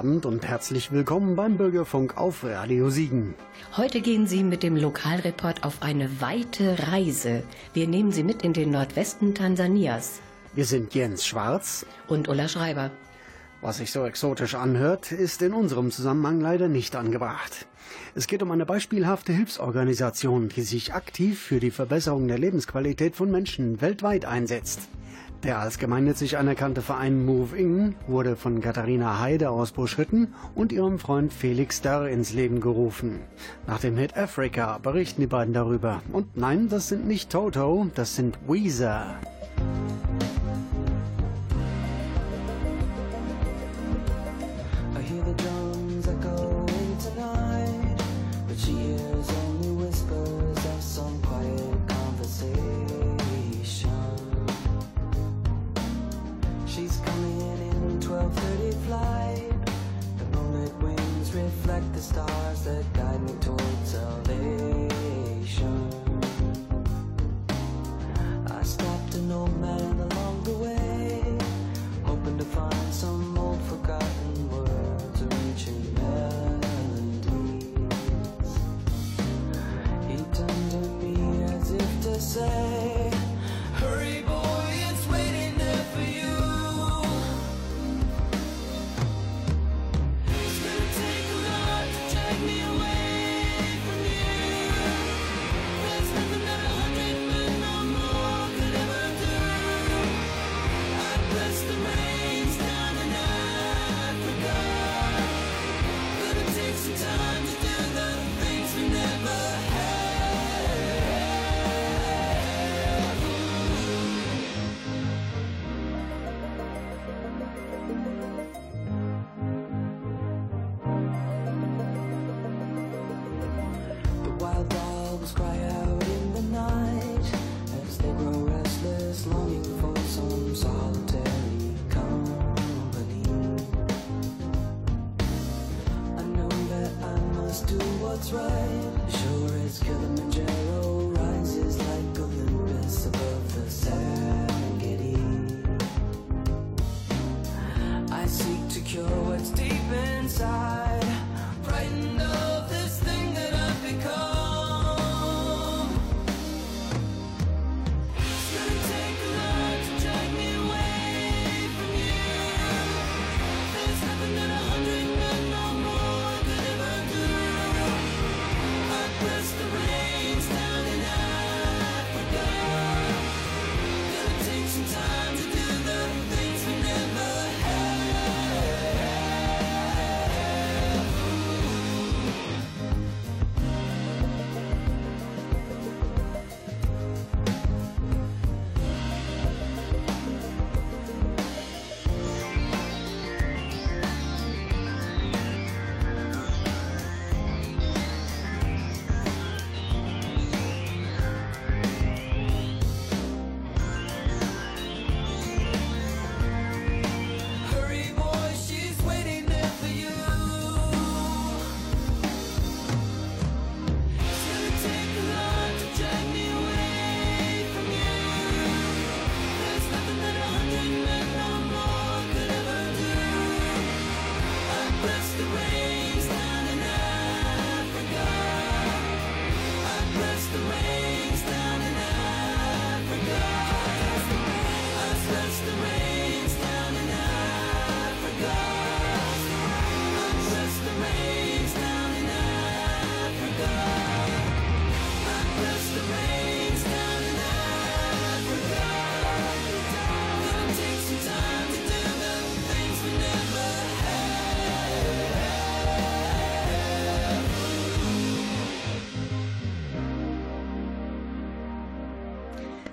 Abend und herzlich willkommen beim Bürgerfunk auf Radio Siegen. Heute gehen Sie mit dem Lokalreport auf eine weite Reise. Wir nehmen Sie mit in den Nordwesten Tansanias. Wir sind Jens Schwarz und Ulla Schreiber. Was sich so exotisch anhört, ist in unserem Zusammenhang leider nicht angebracht. Es geht um eine beispielhafte Hilfsorganisation, die sich aktiv für die Verbesserung der Lebensqualität von Menschen weltweit einsetzt. Der als gemeinnützig anerkannte Verein Move In wurde von Katharina Heide aus Buschhütten und ihrem Freund Felix Dörr ins Leben gerufen. Nach dem Hit Africa berichten die beiden darüber. Und nein, das sind nicht Toto, das sind Weezer. say.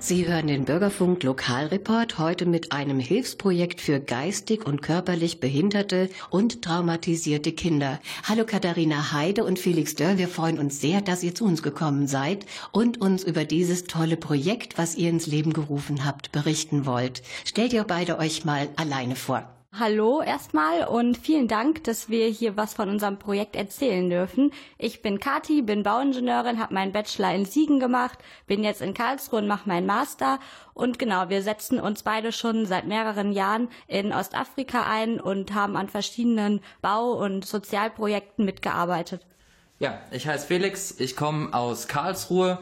Sie hören den Bürgerfunk Lokalreport heute mit einem Hilfsprojekt für geistig und körperlich behinderte und traumatisierte Kinder. Hallo Katharina Heide und Felix Dörr, wir freuen uns sehr, dass ihr zu uns gekommen seid und uns über dieses tolle Projekt, was ihr ins Leben gerufen habt, berichten wollt. Stellt ihr beide euch mal alleine vor. Hallo erstmal und vielen Dank, dass wir hier was von unserem Projekt erzählen dürfen. Ich bin Kati, bin Bauingenieurin, habe meinen Bachelor in Siegen gemacht, bin jetzt in Karlsruhe und mache meinen Master. Und genau, wir setzen uns beide schon seit mehreren Jahren in Ostafrika ein und haben an verschiedenen Bau- und Sozialprojekten mitgearbeitet. Ja, ich heiße Felix, ich komme aus Karlsruhe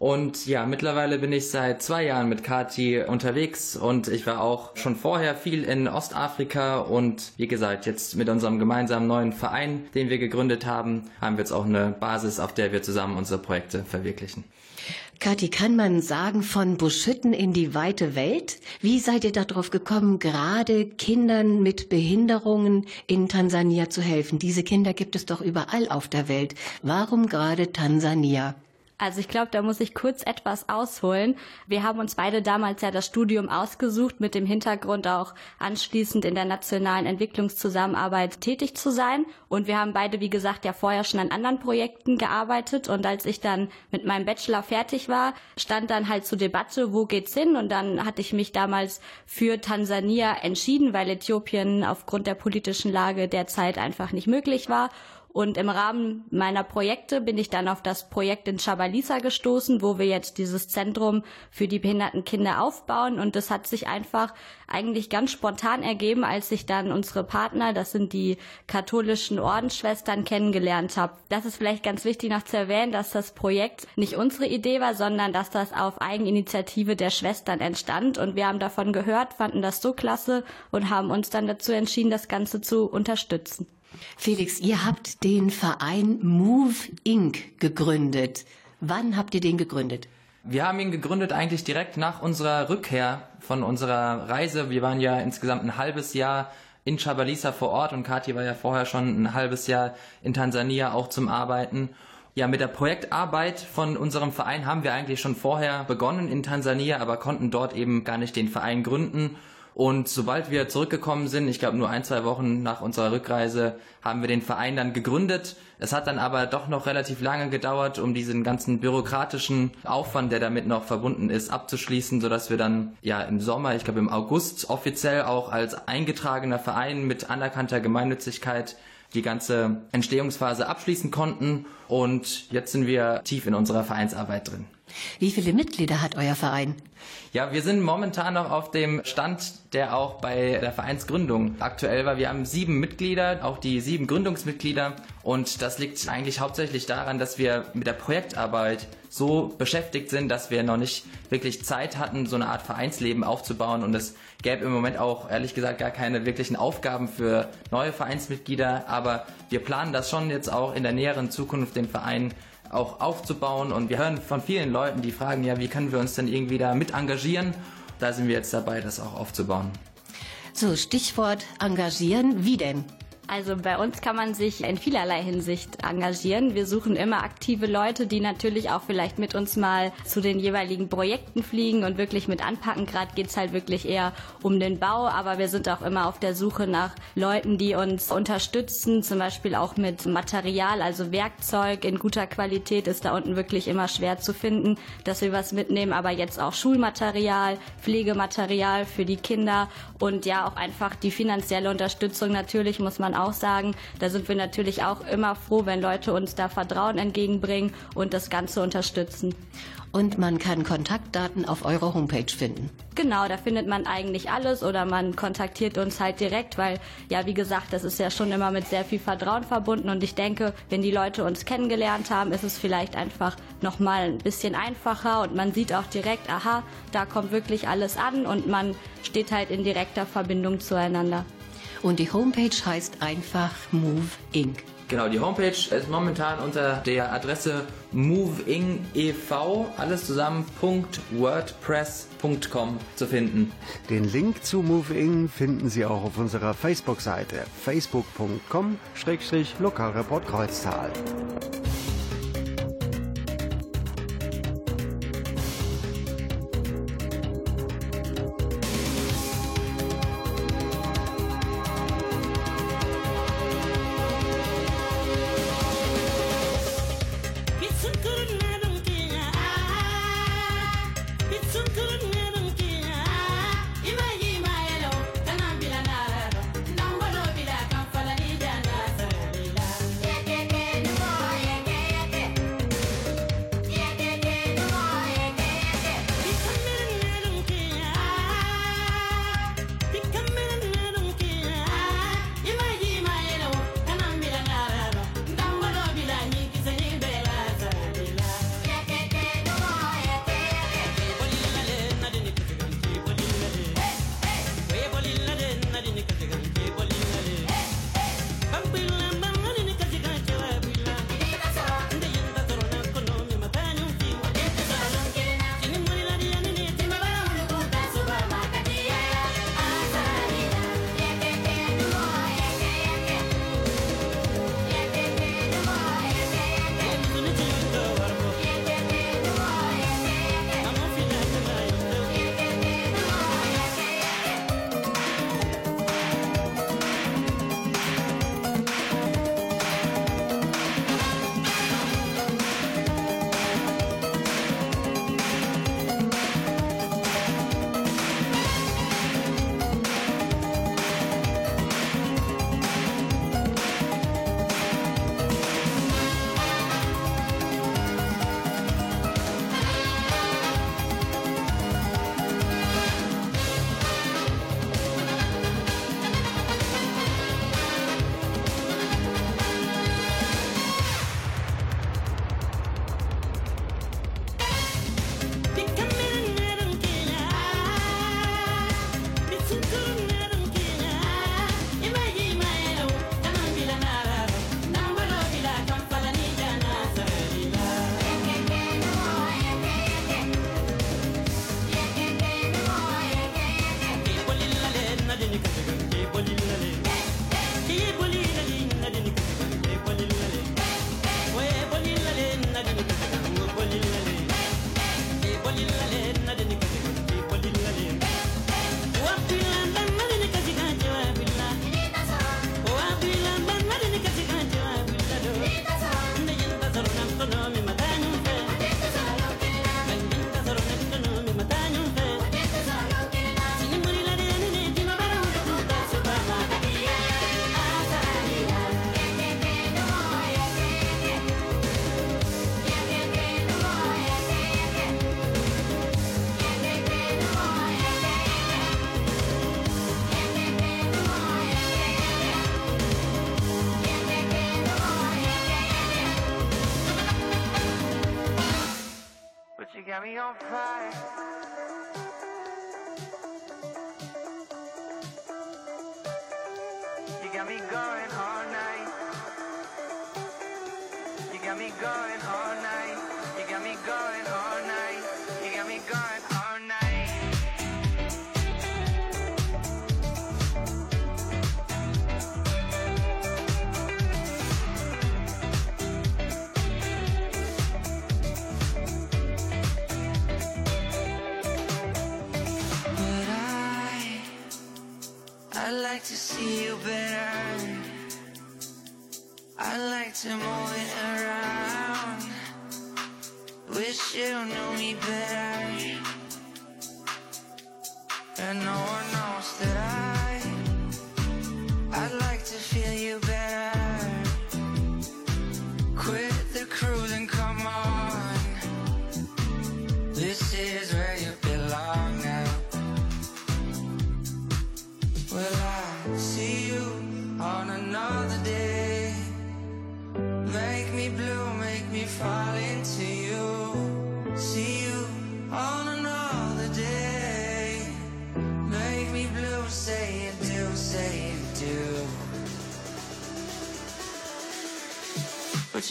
und ja, mittlerweile bin ich seit zwei Jahren mit Kati unterwegs und ich war auch schon vorher viel in Ostafrika und wie gesagt, jetzt mit unserem gemeinsamen neuen Verein, den wir gegründet haben, haben wir jetzt auch eine Basis, auf der wir zusammen unsere Projekte verwirklichen. Kathi, kann man sagen, von Buschütten in die weite Welt? Wie seid ihr darauf gekommen, gerade Kindern mit Behinderungen in Tansania zu helfen? Diese Kinder gibt es doch überall auf der Welt. Warum gerade Tansania? Also ich glaube, da muss ich kurz etwas ausholen. Wir haben uns beide damals ja das Studium ausgesucht, mit dem Hintergrund auch anschließend in der nationalen Entwicklungszusammenarbeit tätig zu sein. Und wir haben beide, wie gesagt, ja vorher schon an anderen Projekten gearbeitet. Und als ich dann mit meinem Bachelor fertig war, stand dann halt zur Debatte, wo geht's hin? Und dann hatte ich mich damals für Tansania entschieden, weil Äthiopien aufgrund der politischen Lage derzeit einfach nicht möglich war. Und im Rahmen meiner Projekte bin ich dann auf das Projekt in Chabalisa gestoßen, wo wir jetzt dieses Zentrum für die behinderten Kinder aufbauen. Und das hat sich einfach eigentlich ganz spontan ergeben, als ich dann unsere Partner, das sind die katholischen Ordensschwestern, kennengelernt habe. Das ist vielleicht ganz wichtig noch zu erwähnen, dass das Projekt nicht unsere Idee war, sondern dass das auf Eigeninitiative der Schwestern entstand. Und wir haben davon gehört, fanden das so klasse und haben uns dann dazu entschieden, das Ganze zu unterstützen. Felix, ihr habt den Verein Move Inc. gegründet. Wann habt ihr den gegründet? Wir haben ihn gegründet eigentlich direkt nach unserer Rückkehr von unserer Reise. Wir waren ja insgesamt ein halbes Jahr in Chabalisa vor Ort und Kathi war ja vorher schon ein halbes Jahr in Tansania auch zum Arbeiten. Ja, mit der Projektarbeit von unserem Verein haben wir eigentlich schon vorher begonnen in Tansania, aber konnten dort eben gar nicht den Verein gründen und sobald wir zurückgekommen sind, ich glaube nur ein, zwei Wochen nach unserer Rückreise, haben wir den Verein dann gegründet. Es hat dann aber doch noch relativ lange gedauert, um diesen ganzen bürokratischen Aufwand, der damit noch verbunden ist, abzuschließen, sodass wir dann ja im Sommer, ich glaube im August, offiziell auch als eingetragener Verein mit anerkannter Gemeinnützigkeit die ganze Entstehungsphase abschließen konnten. Und jetzt sind wir tief in unserer Vereinsarbeit drin. Wie viele Mitglieder hat euer Verein? Ja, wir sind momentan noch auf dem Stand, der auch bei der Vereinsgründung aktuell war. Wir haben sieben Mitglieder, auch die sieben Gründungsmitglieder. Und das liegt eigentlich hauptsächlich daran, dass wir mit der Projektarbeit so beschäftigt sind, dass wir noch nicht wirklich Zeit hatten, so eine Art Vereinsleben aufzubauen. Und es gäbe im Moment auch, ehrlich gesagt, gar keine wirklichen Aufgaben für neue Vereinsmitglieder. Aber wir planen das schon jetzt auch in der näheren Zukunft, den Verein auch aufzubauen. Und wir hören von vielen Leuten, die fragen, ja, wie können wir uns denn irgendwie da mit engagieren? Da sind wir jetzt dabei, das auch aufzubauen. So, Stichwort engagieren. Wie denn? Also bei uns kann man sich in vielerlei Hinsicht engagieren. Wir suchen immer aktive Leute, die natürlich auch vielleicht mit uns mal zu den jeweiligen Projekten fliegen und wirklich mit anpacken. Gerade geht es halt wirklich eher um den Bau, aber wir sind auch immer auf der Suche nach Leuten, die uns unterstützen, zum Beispiel auch mit Material, also Werkzeug in guter Qualität ist da unten wirklich immer schwer zu finden, dass wir was mitnehmen, aber jetzt auch Schulmaterial, Pflegematerial für die Kinder und ja auch einfach die finanzielle Unterstützung. Natürlich muss man auch sagen, da sind wir natürlich auch immer froh, wenn Leute uns da Vertrauen entgegenbringen und das Ganze unterstützen. Und man kann Kontaktdaten auf eurer Homepage finden. Genau, da findet man eigentlich alles oder man kontaktiert uns halt direkt, weil ja, wie gesagt, das ist ja schon immer mit sehr viel Vertrauen verbunden und ich denke, wenn die Leute uns kennengelernt haben, ist es vielleicht einfach noch mal ein bisschen einfacher und man sieht auch direkt, aha, da kommt wirklich alles an und man steht halt in direkter Verbindung zueinander. Und die Homepage heißt einfach Move Inc. Genau, die Homepage ist momentan unter der Adresse moving ev, alles zusammen, .wordpress.com zu finden. Den Link zu Moving finden Sie auch auf unserer Facebook-Seite facebook.com-lokalreport Kreuztal.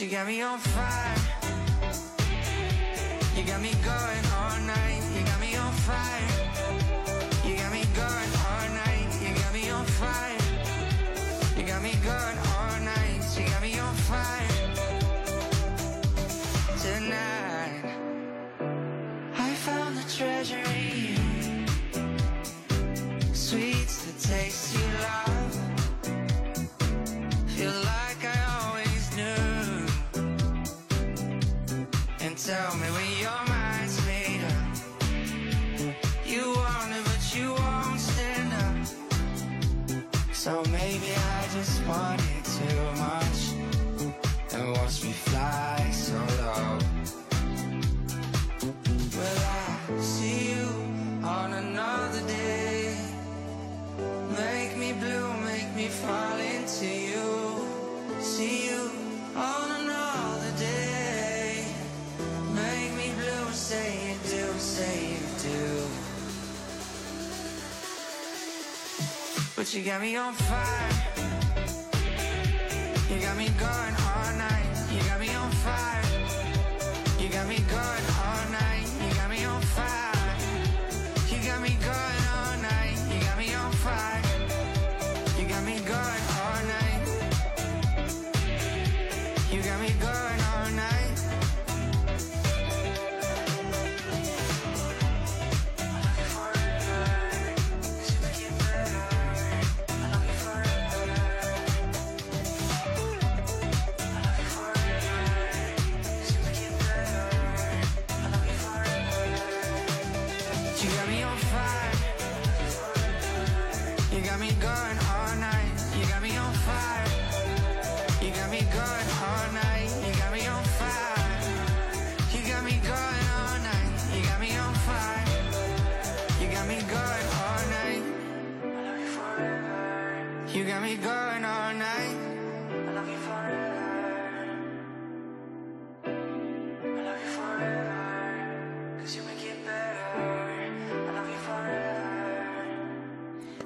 Got me on fire. Got me on fire.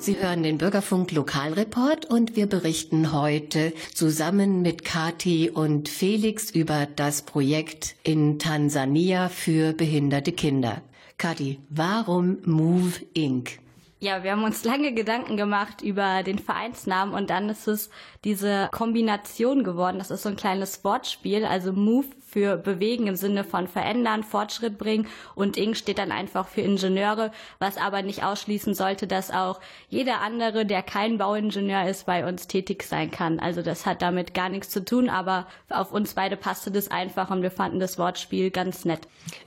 Sie hören den Bürgerfunk Lokalreport und wir berichten heute zusammen mit Kati und Felix über das Projekt in Tansania für behinderte Kinder. Kati, warum Move Inc.? Ja, wir haben uns lange Gedanken gemacht über den Vereinsnamen und dann ist es diese Kombination geworden. Das ist so ein kleines Wortspiel, also Move für bewegen im Sinne von verändern, Fortschritt bringen und Ing steht dann einfach für Ingenieure, was aber nicht ausschließen sollte, dass auch jeder andere, der kein Bauingenieur ist, bei uns tätig sein kann. Also das hat damit gar nichts zu tun, aber auf uns beide passte das einfach und wir fanden das Wortspiel ganz nett.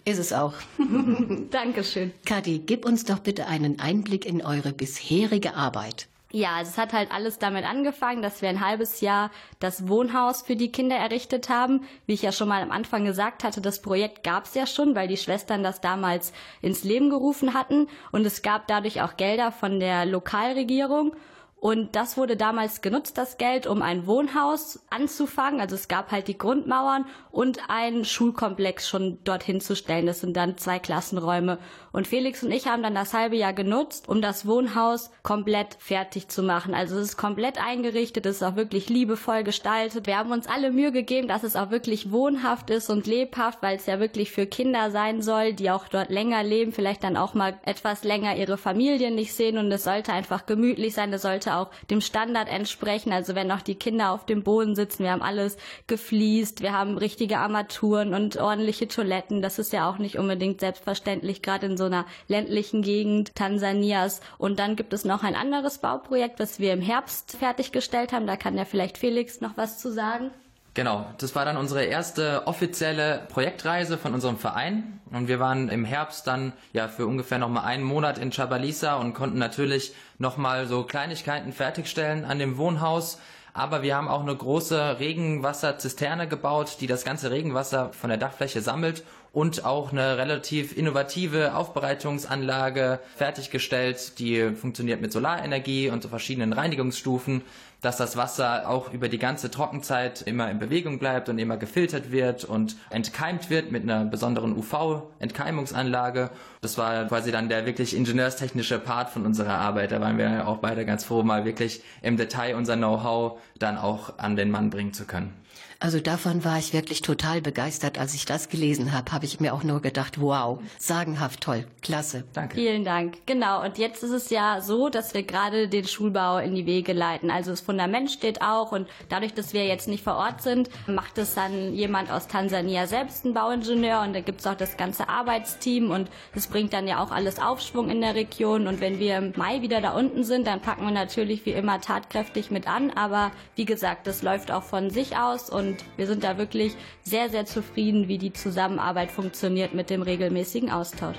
Ist es auch. Dankeschön. Kati, gib uns doch bitte einen Einblick in eure bisherige Arbeit. Ja, also es hat halt alles damit angefangen, dass wir ein halbes Jahr das Wohnhaus für die Kinder errichtet haben. Wie ich ja schon mal am Anfang gesagt hatte, das Projekt gab es ja schon, weil die Schwestern das damals ins Leben gerufen hatten. Und es gab dadurch auch Gelder von der Lokalregierung. Und das wurde damals genutzt, das Geld, um ein Wohnhaus anzufangen. Also es gab halt die Grundmauern und einen Schulkomplex schon dorthin zu stellen. Das sind dann zwei Klassenräume. Und Felix und ich haben dann das halbe Jahr genutzt, um das Wohnhaus komplett fertig zu machen. Also es ist komplett eingerichtet, es ist auch wirklich liebevoll gestaltet. Wir haben uns alle Mühe gegeben, dass es auch wirklich wohnhaft ist und lebhaft, weil es ja wirklich für Kinder sein soll, die auch dort länger leben, vielleicht dann auch mal etwas länger ihre Familien nicht sehen und es sollte einfach gemütlich sein, es sollte auch dem Standard entsprechen. Also wenn noch die Kinder auf dem Boden sitzen, wir haben alles gefliest, wir haben richtige Armaturen und ordentliche Toiletten. Das ist ja auch nicht unbedingt selbstverständlich, gerade in so einer ländlichen Gegend Tansanias. Und dann gibt es noch ein anderes Bauprojekt, was wir im Herbst fertiggestellt haben. Da kann ja vielleicht Felix noch was zu sagen. Genau, das war dann unsere erste offizielle Projektreise von unserem Verein und wir waren im Herbst dann ja für ungefähr noch mal einen Monat in Chabalisa und konnten natürlich noch mal so Kleinigkeiten fertigstellen an dem Wohnhaus, aber wir haben auch eine große Regenwasserzisterne gebaut, die das ganze Regenwasser von der Dachfläche sammelt und auch eine relativ innovative Aufbereitungsanlage fertiggestellt, die funktioniert mit Solarenergie und so verschiedenen Reinigungsstufen dass das Wasser auch über die ganze Trockenzeit immer in Bewegung bleibt und immer gefiltert wird und entkeimt wird mit einer besonderen UV-Entkeimungsanlage. Das war quasi dann der wirklich ingenieurstechnische Part von unserer Arbeit. Da waren wir auch beide ganz froh, mal wirklich im Detail unser Know-how dann auch an den Mann bringen zu können. Also davon war ich wirklich total begeistert. Als ich das gelesen habe, habe ich mir auch nur gedacht, wow, sagenhaft toll, klasse. Danke. Vielen Dank. Genau, und jetzt ist es ja so, dass wir gerade den Schulbau in die Wege leiten. Also das Fundament steht auch und dadurch, dass wir jetzt nicht vor Ort sind, macht es dann jemand aus Tansania selbst, ein Bauingenieur und da gibt es auch das ganze Arbeitsteam und das bringt dann ja auch alles Aufschwung in der Region und wenn wir im Mai wieder da unten sind, dann packen wir natürlich wie immer tatkräftig mit an, aber wie gesagt, das läuft auch von sich aus und und wir sind da wirklich sehr, sehr zufrieden, wie die Zusammenarbeit funktioniert mit dem regelmäßigen Austausch.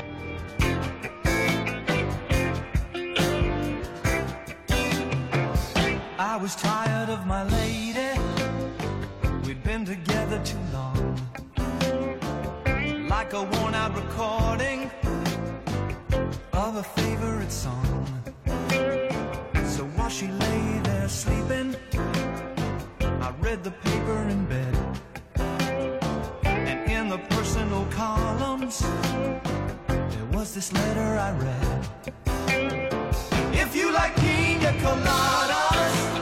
I was tired of my lady. We'd been together too long. Like a worn out recording of a favorite song. So while she lay there sleeping, I read the paper in bed. And in the personal columns, there was this letter I read. If you like pina coladas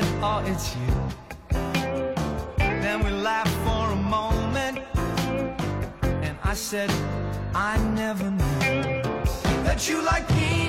said, "Oh, it's you." Then we laughed for a moment, and I said, "I never knew." flew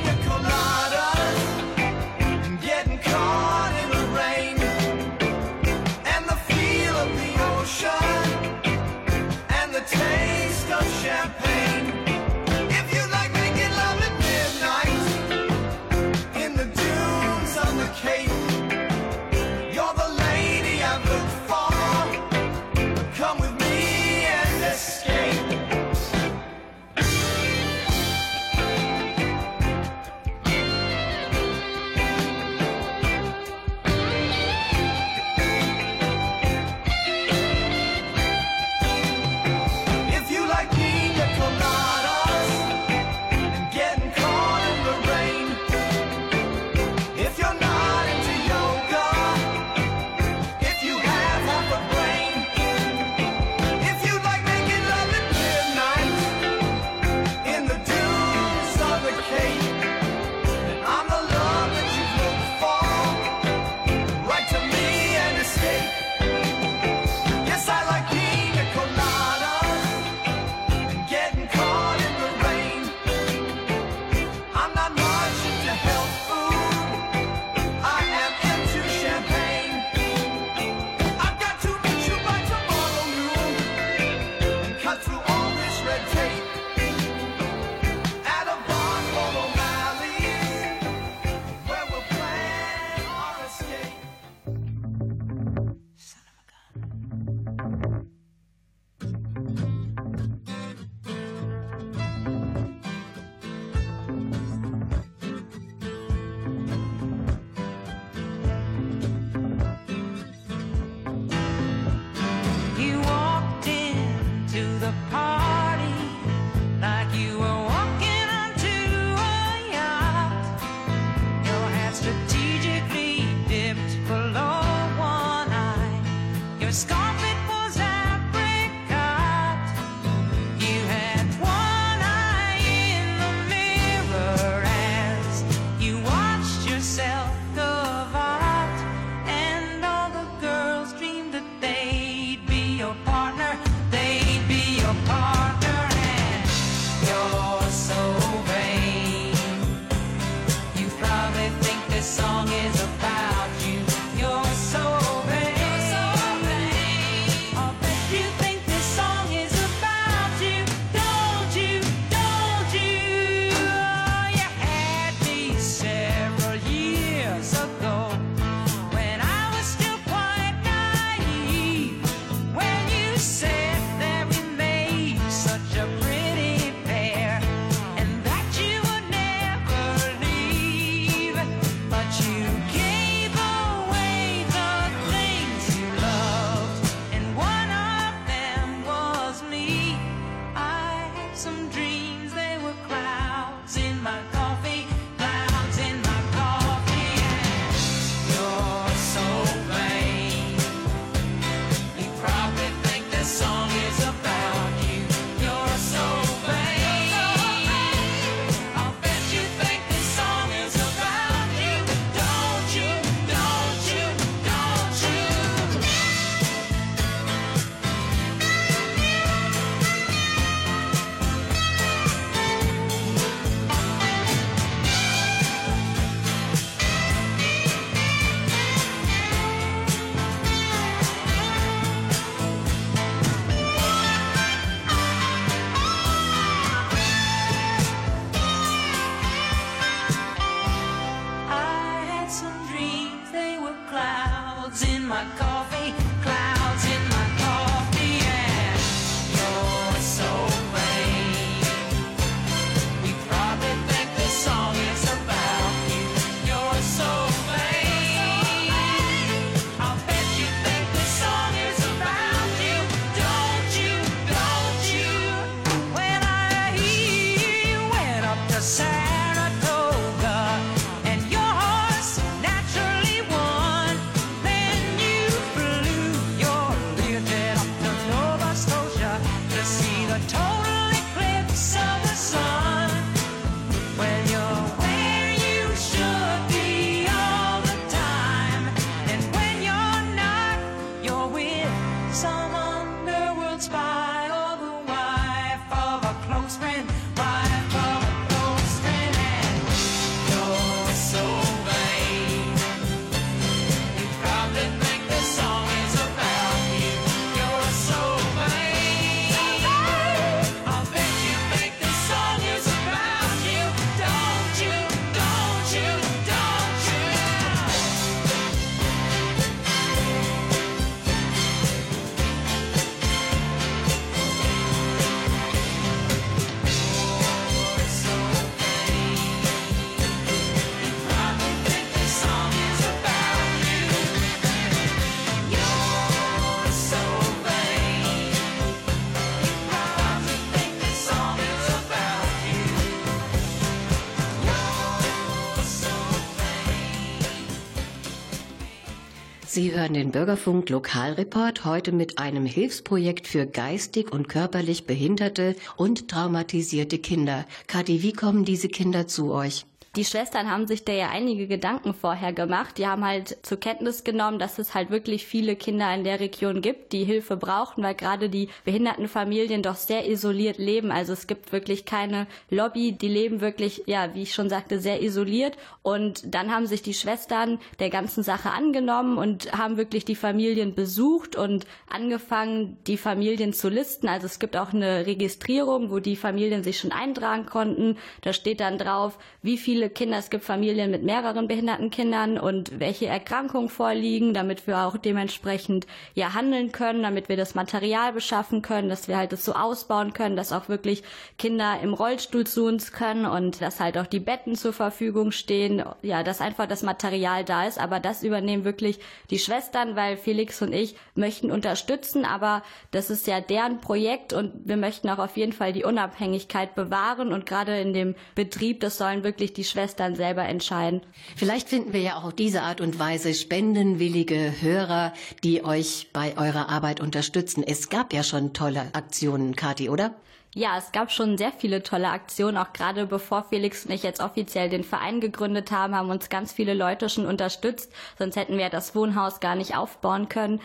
Sie hören den Bürgerfunk Lokalreport heute mit einem Hilfsprojekt für geistig und körperlich behinderte und traumatisierte Kinder. Kathi, wie kommen diese Kinder zu euch? Die Schwestern haben sich da ja einige Gedanken vorher gemacht. Die haben halt zur Kenntnis genommen, dass es halt wirklich viele Kinder in der Region gibt, die Hilfe brauchen, weil gerade die behinderten Familien doch sehr isoliert leben. Also es gibt wirklich keine Lobby. Die leben wirklich, ja, wie ich schon sagte, sehr isoliert. Und dann haben sich die Schwestern der ganzen Sache angenommen und haben wirklich die Familien besucht und angefangen, die Familien zu listen. Also es gibt auch eine Registrierung, wo die Familien sich schon eintragen konnten. Da steht dann drauf, wie viele viele Kinder, es gibt Familien mit mehreren behinderten Kindern und welche Erkrankungen vorliegen, damit wir auch dementsprechend ja handeln können, damit wir das Material beschaffen können, dass wir halt das so ausbauen können, dass auch wirklich Kinder im Rollstuhl zu uns können und dass halt auch die Betten zur Verfügung stehen, ja, dass einfach das Material da ist, aber das übernehmen wirklich die Schwestern, weil Felix und ich möchten unterstützen, aber das ist ja deren Projekt und wir möchten auch auf jeden Fall die Unabhängigkeit bewahren. Und gerade in dem Betrieb, das sollen wirklich die Schwestern selber entscheiden. Vielleicht finden wir ja auch auf diese Art und Weise spendenwillige Hörer, die euch bei eurer Arbeit unterstützen. Es gab ja schon tolle Aktionen, Kathi, oder? Ja, es gab schon sehr viele tolle Aktionen. Auch gerade bevor Felix und ich jetzt offiziell den Verein gegründet haben, haben uns ganz viele Leute schon unterstützt. Sonst hätten wir das Wohnhaus gar nicht aufbauen können.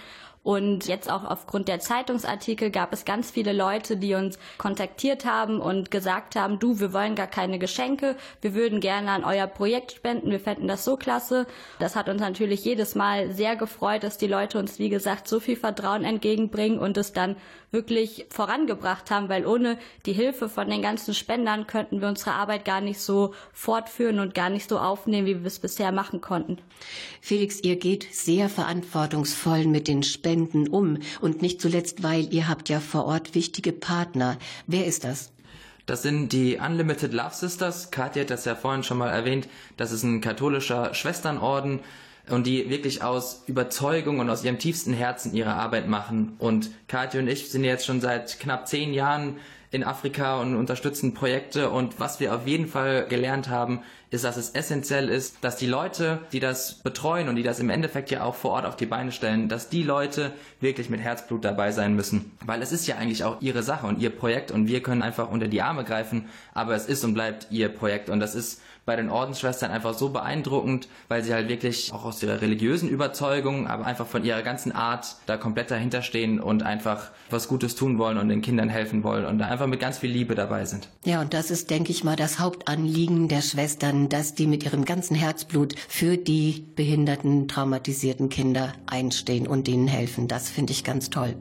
Und jetzt auch aufgrund der Zeitungsartikel gab es ganz viele Leute, die uns kontaktiert haben und gesagt haben, du, wir wollen gar keine Geschenke, wir würden gerne an euer Projekt spenden, wir fänden das so klasse. Das hat uns natürlich jedes Mal sehr gefreut, dass die Leute uns, wie gesagt, so viel Vertrauen entgegenbringen und es dann wirklich vorangebracht haben, weil ohne die Hilfe von den ganzen Spendern könnten wir unsere Arbeit gar nicht so fortführen und gar nicht so aufnehmen, wie wir es bisher machen konnten. Felix, ihr geht sehr verantwortungsvoll mit den Spenden um? Und nicht zuletzt, weil ihr habt ja vor Ort wichtige Partner. Wer ist das? Das sind die Unlimited Love Sisters. Katja hat das ja vorhin schon mal erwähnt. Das ist ein katholischer Schwesternorden und die wirklich aus Überzeugung und aus ihrem tiefsten Herzen ihre Arbeit machen. Und Katja und ich sind jetzt schon seit knapp zehn Jahren in Afrika und unterstützen Projekte. Und was wir auf jeden Fall gelernt haben, ist, dass es essentiell ist, dass die Leute, die das betreuen und die das im Endeffekt ja auch vor Ort auf die Beine stellen, dass die Leute wirklich mit Herzblut dabei sein müssen. Weil es ist ja eigentlich auch ihre Sache und ihr Projekt und wir können einfach unter die Arme greifen, aber es ist und bleibt ihr Projekt und das ist bei den Ordensschwestern einfach so beeindruckend, weil sie halt wirklich auch aus ihrer religiösen Überzeugung, aber einfach von ihrer ganzen Art da komplett dahinter stehen und einfach was Gutes tun wollen und den Kindern helfen wollen und da einfach mit ganz viel Liebe dabei sind. Ja, und das ist, denke ich mal, das Hauptanliegen der Schwestern, dass die mit ihrem ganzen Herzblut für die behinderten, traumatisierten Kinder einstehen und ihnen helfen. Das finde ich ganz toll.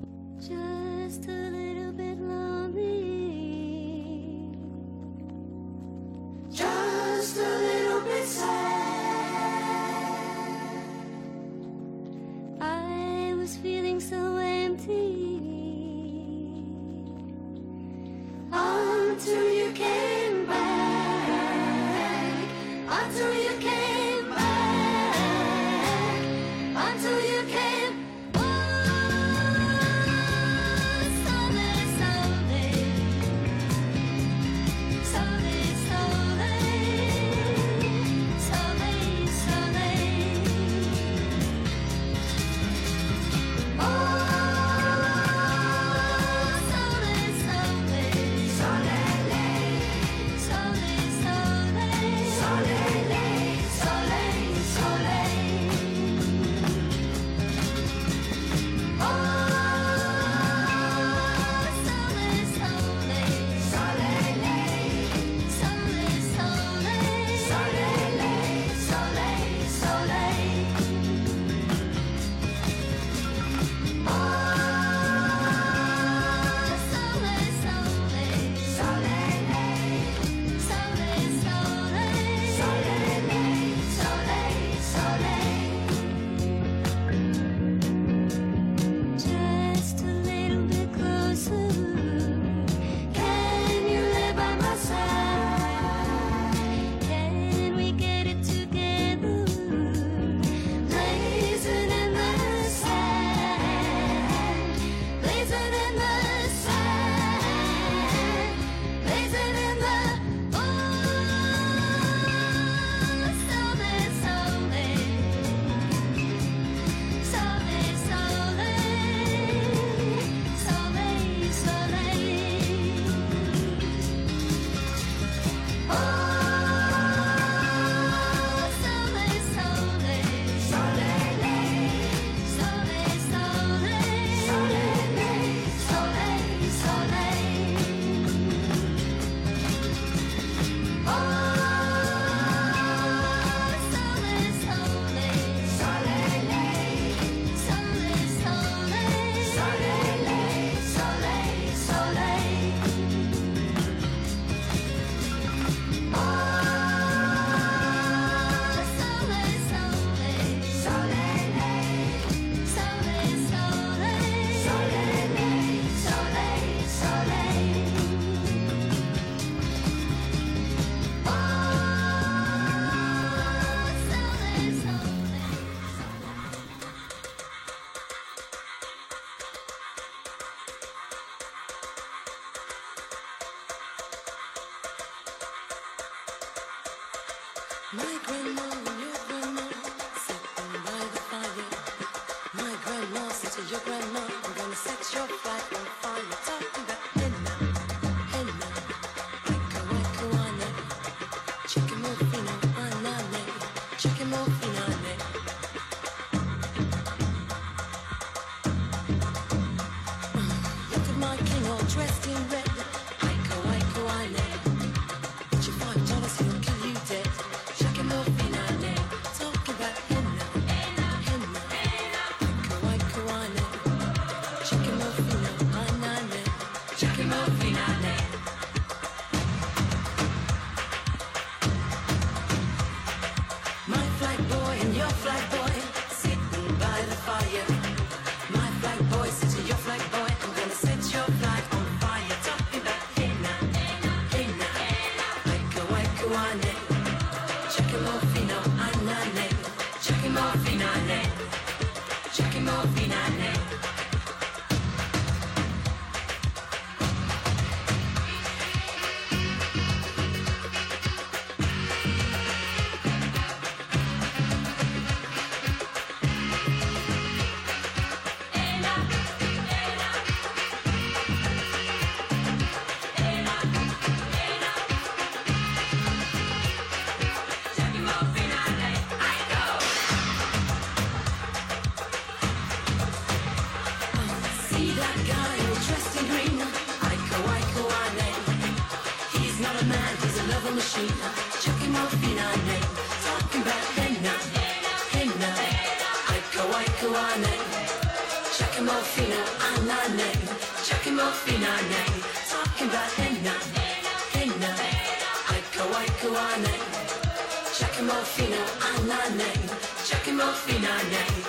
name, chucking my feet on name,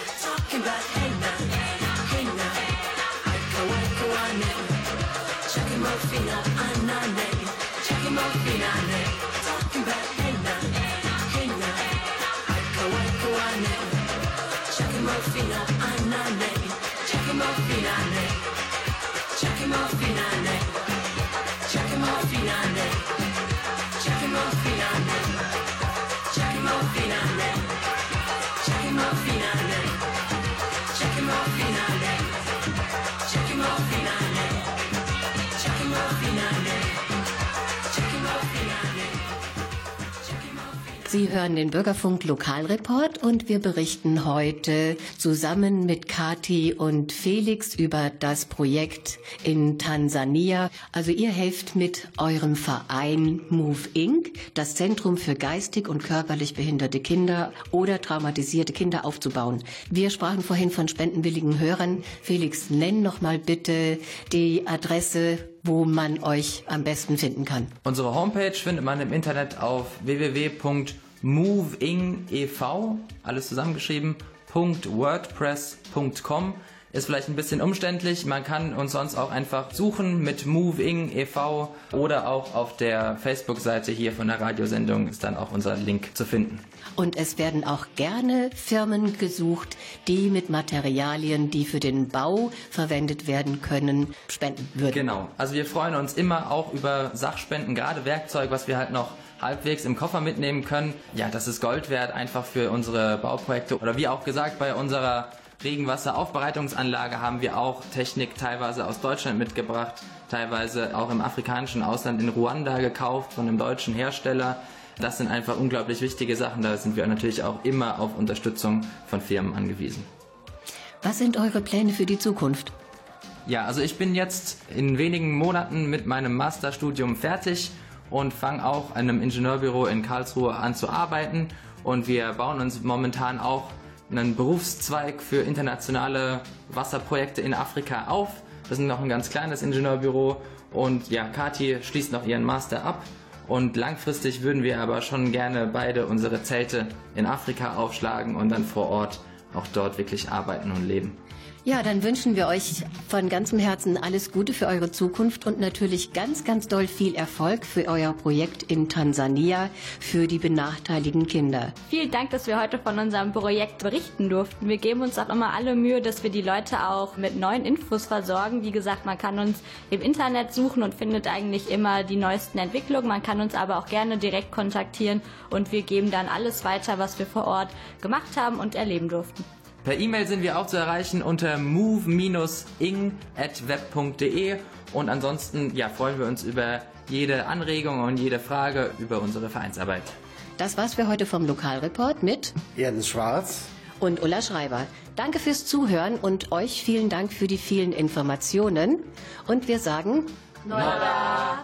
now, hey now, I go I go on name, chucking my feet on on name, chucking my feet on now, hey now, I go I go on name, chucking my feet on on name, chucking Sie hören den Bürgerfunk Lokalreport und wir berichten heute zusammen mit Kati und Felix über das Projekt in Tansania. Also ihr helft mit eurem Verein Move Inc., das Zentrum für geistig und körperlich behinderte Kinder oder traumatisierte Kinder aufzubauen. Wir sprachen vorhin von spendenwilligen Hörern. Felix, nenn noch mal bitte die Adresse, wo man euch am besten finden kann. Unsere Homepage findet man im Internet auf www.movingev, alles zusammengeschrieben, .wordpress.com. Ist vielleicht ein bisschen umständlich. Man kann uns sonst auch einfach suchen mit Moving e.V. oder auch auf der Facebook-Seite hier von der Radiosendung ist dann auch unser Link zu finden. Und es werden auch gerne Firmen gesucht, die mit Materialien, die für den Bau verwendet werden können, spenden würden. Genau. Also wir freuen uns immer auch über Sachspenden, gerade Werkzeug, was wir halt noch halbwegs im Koffer mitnehmen können. Ja, das ist Gold wert einfach für unsere Bauprojekte. Oder wie auch gesagt, bei unserer Regenwasseraufbereitungsanlage haben wir auch Technik teilweise aus Deutschland mitgebracht, teilweise auch im afrikanischen Ausland in Ruanda gekauft von einem deutschen Hersteller. Das sind einfach unglaublich wichtige Sachen. Da sind wir natürlich auch immer auf Unterstützung von Firmen angewiesen. Was sind eure Pläne für die Zukunft? Ja, also ich bin jetzt in wenigen Monaten mit meinem Masterstudium fertig und fange auch an einem Ingenieurbüro in Karlsruhe an zu arbeiten. Und wir bauen uns momentan auch einen Berufszweig für internationale Wasserprojekte in Afrika auf. Wir sind noch ein ganz kleines Ingenieurbüro und ja, Kathi schließt noch ihren Master ab. Und langfristig würden wir aber schon gerne beide unsere Zelte in Afrika aufschlagen und dann vor Ort auch dort wirklich arbeiten und leben. Ja, dann wünschen wir euch von ganzem Herzen alles Gute für eure Zukunft und natürlich ganz, ganz doll viel Erfolg für euer Projekt in Tansania für die benachteiligten Kinder. Vielen Dank, dass wir heute von unserem Projekt berichten durften. Wir geben uns auch immer alle Mühe, dass wir die Leute auch mit neuen Infos versorgen. Wie gesagt, man kann uns im Internet suchen und findet eigentlich immer die neuesten Entwicklungen. Man kann uns aber auch gerne direkt kontaktieren und wir geben dann alles weiter, was wir vor Ort gemacht haben und erleben durften. Per E-Mail sind wir auch zu erreichen unter move-ing.web.de und ansonsten ja, freuen wir uns über jede Anregung und jede Frage über unsere Vereinsarbeit. Das war's für heute vom Lokalreport mit Jens Schwarz. und Ulla Schreiber. Danke fürs Zuhören und euch vielen Dank für die vielen Informationen. Und wir sagen Nora!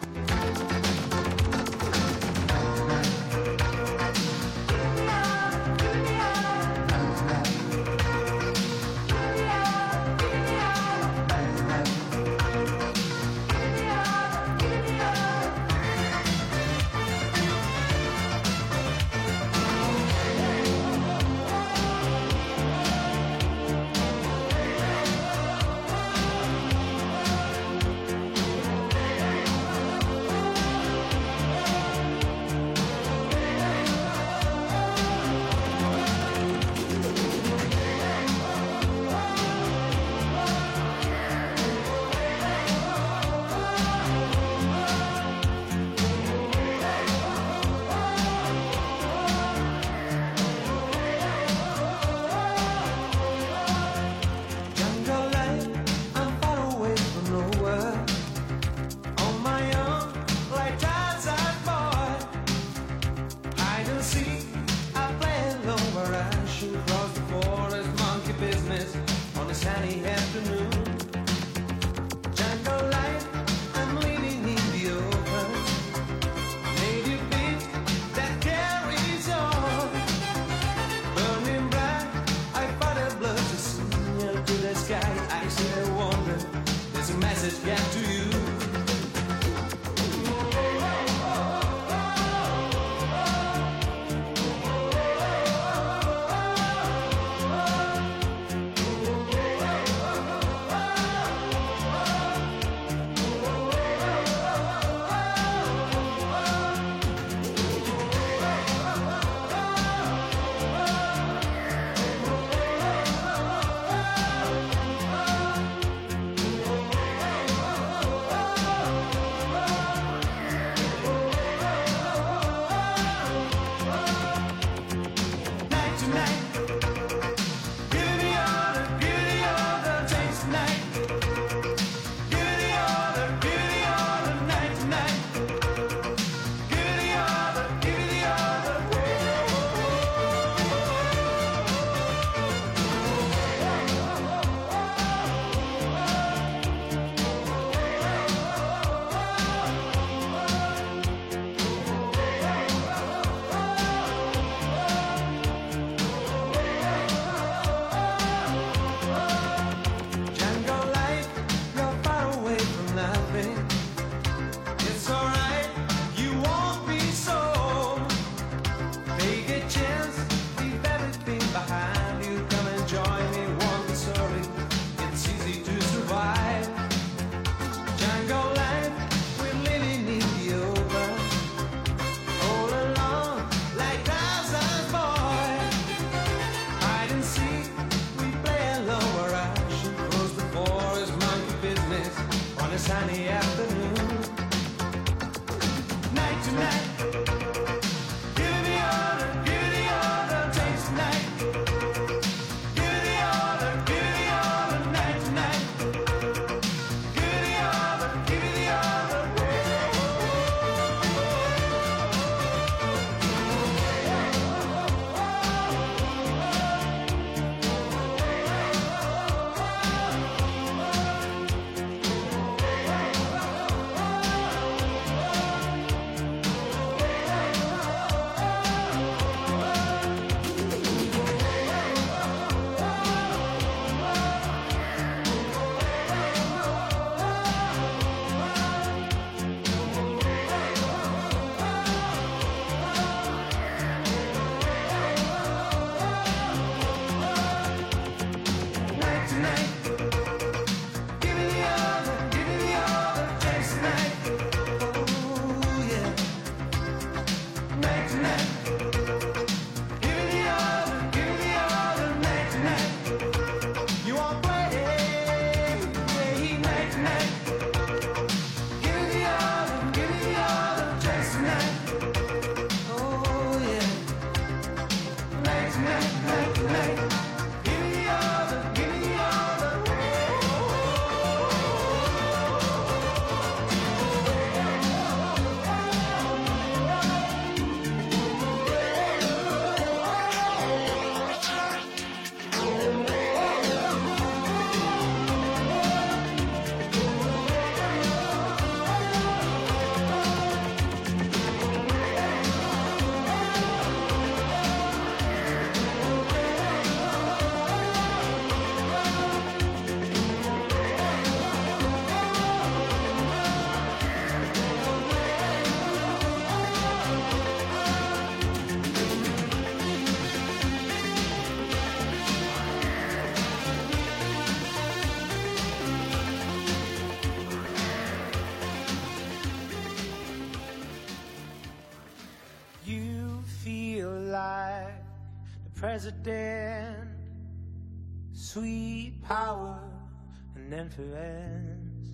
And influence.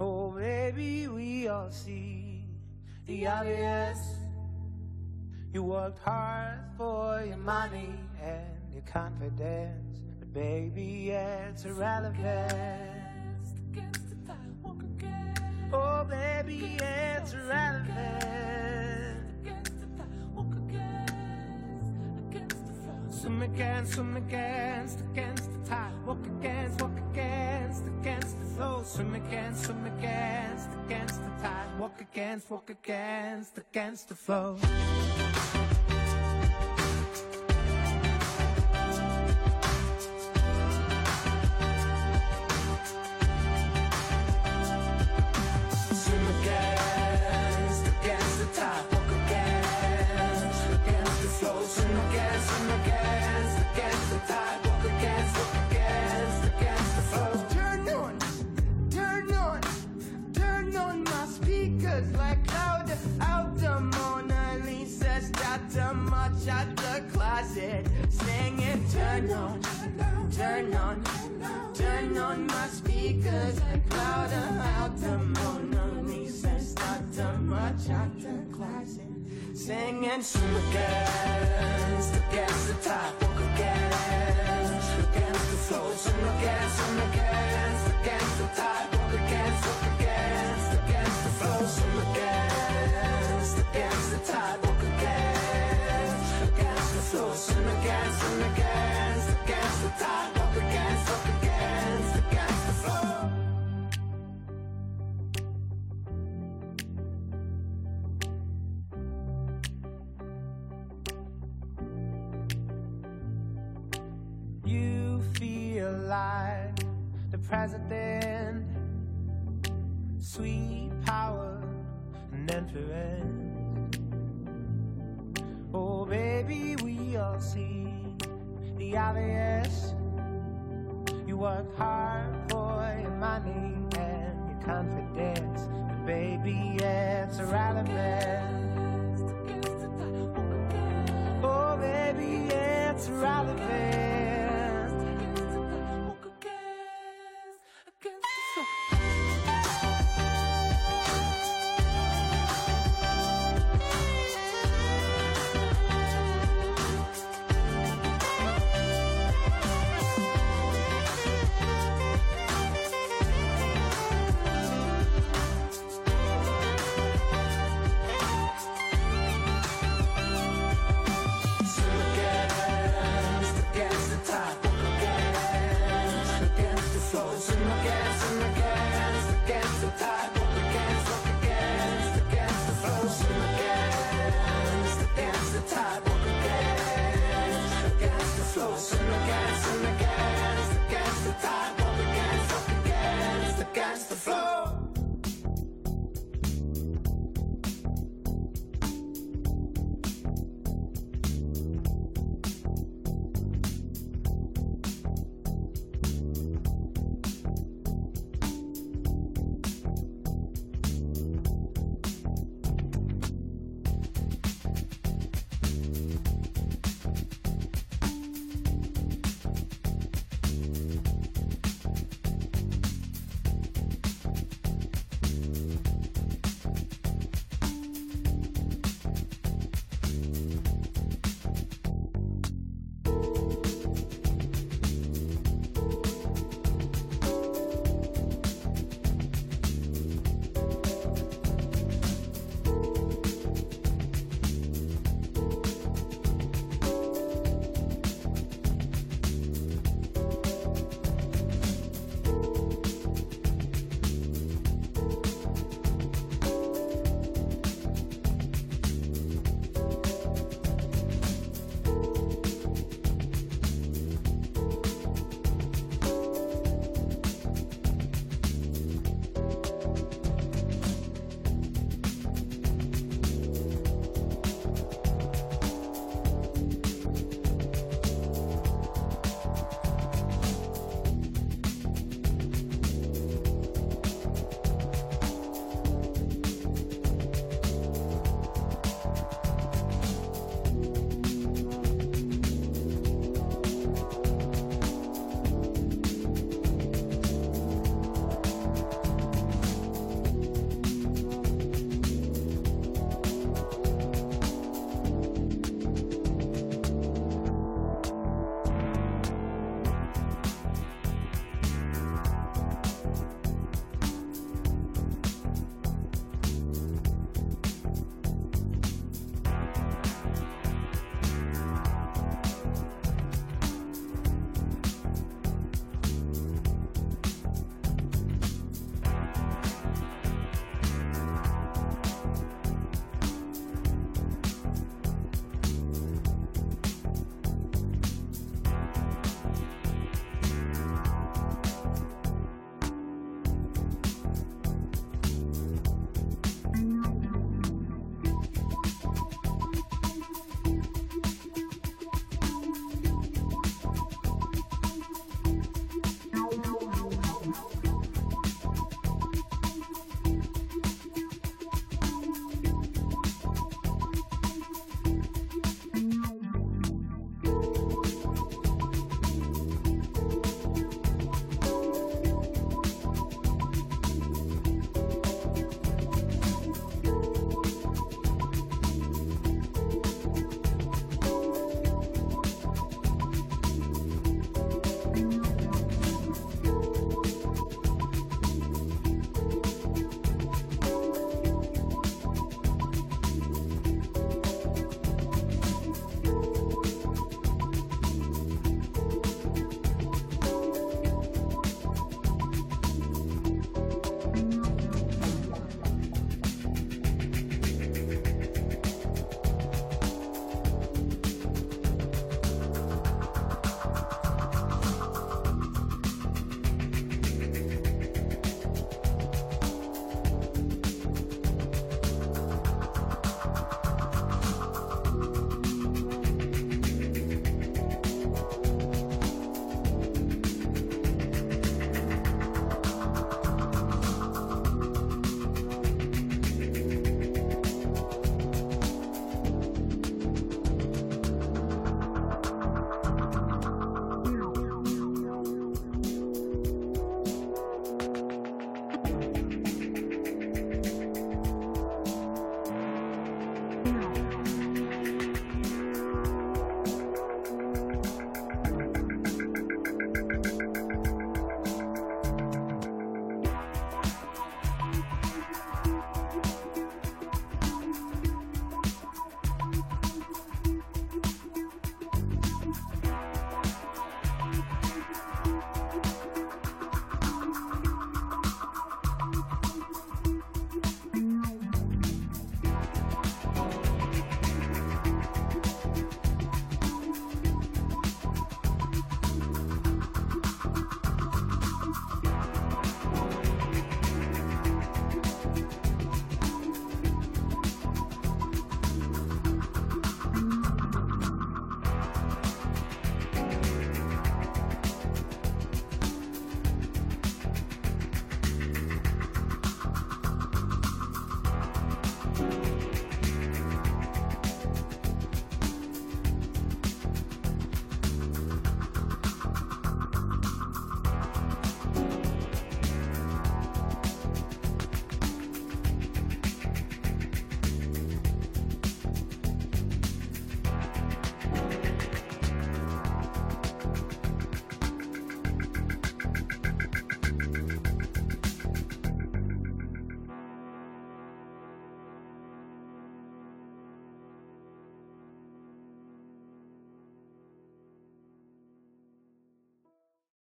Oh, baby, we all see the obvious. You worked hard for your money and your confidence, but baby, it's irrelevant. Oh, baby, it's irrelevant. Swim against, swim against, against tide. Walk against, walk against, against the flow. Swim against, swim against, against the tide. Walk against, walk against, against the flow. Turn on, turn on my speakers like louder out the Mona Lisa. Start to march out the closet, singing. Swim against, president, sweet power and influence. Oh, baby, we all see the obvious. You work hard for your money and your confidence, but baby, it's irrelevant.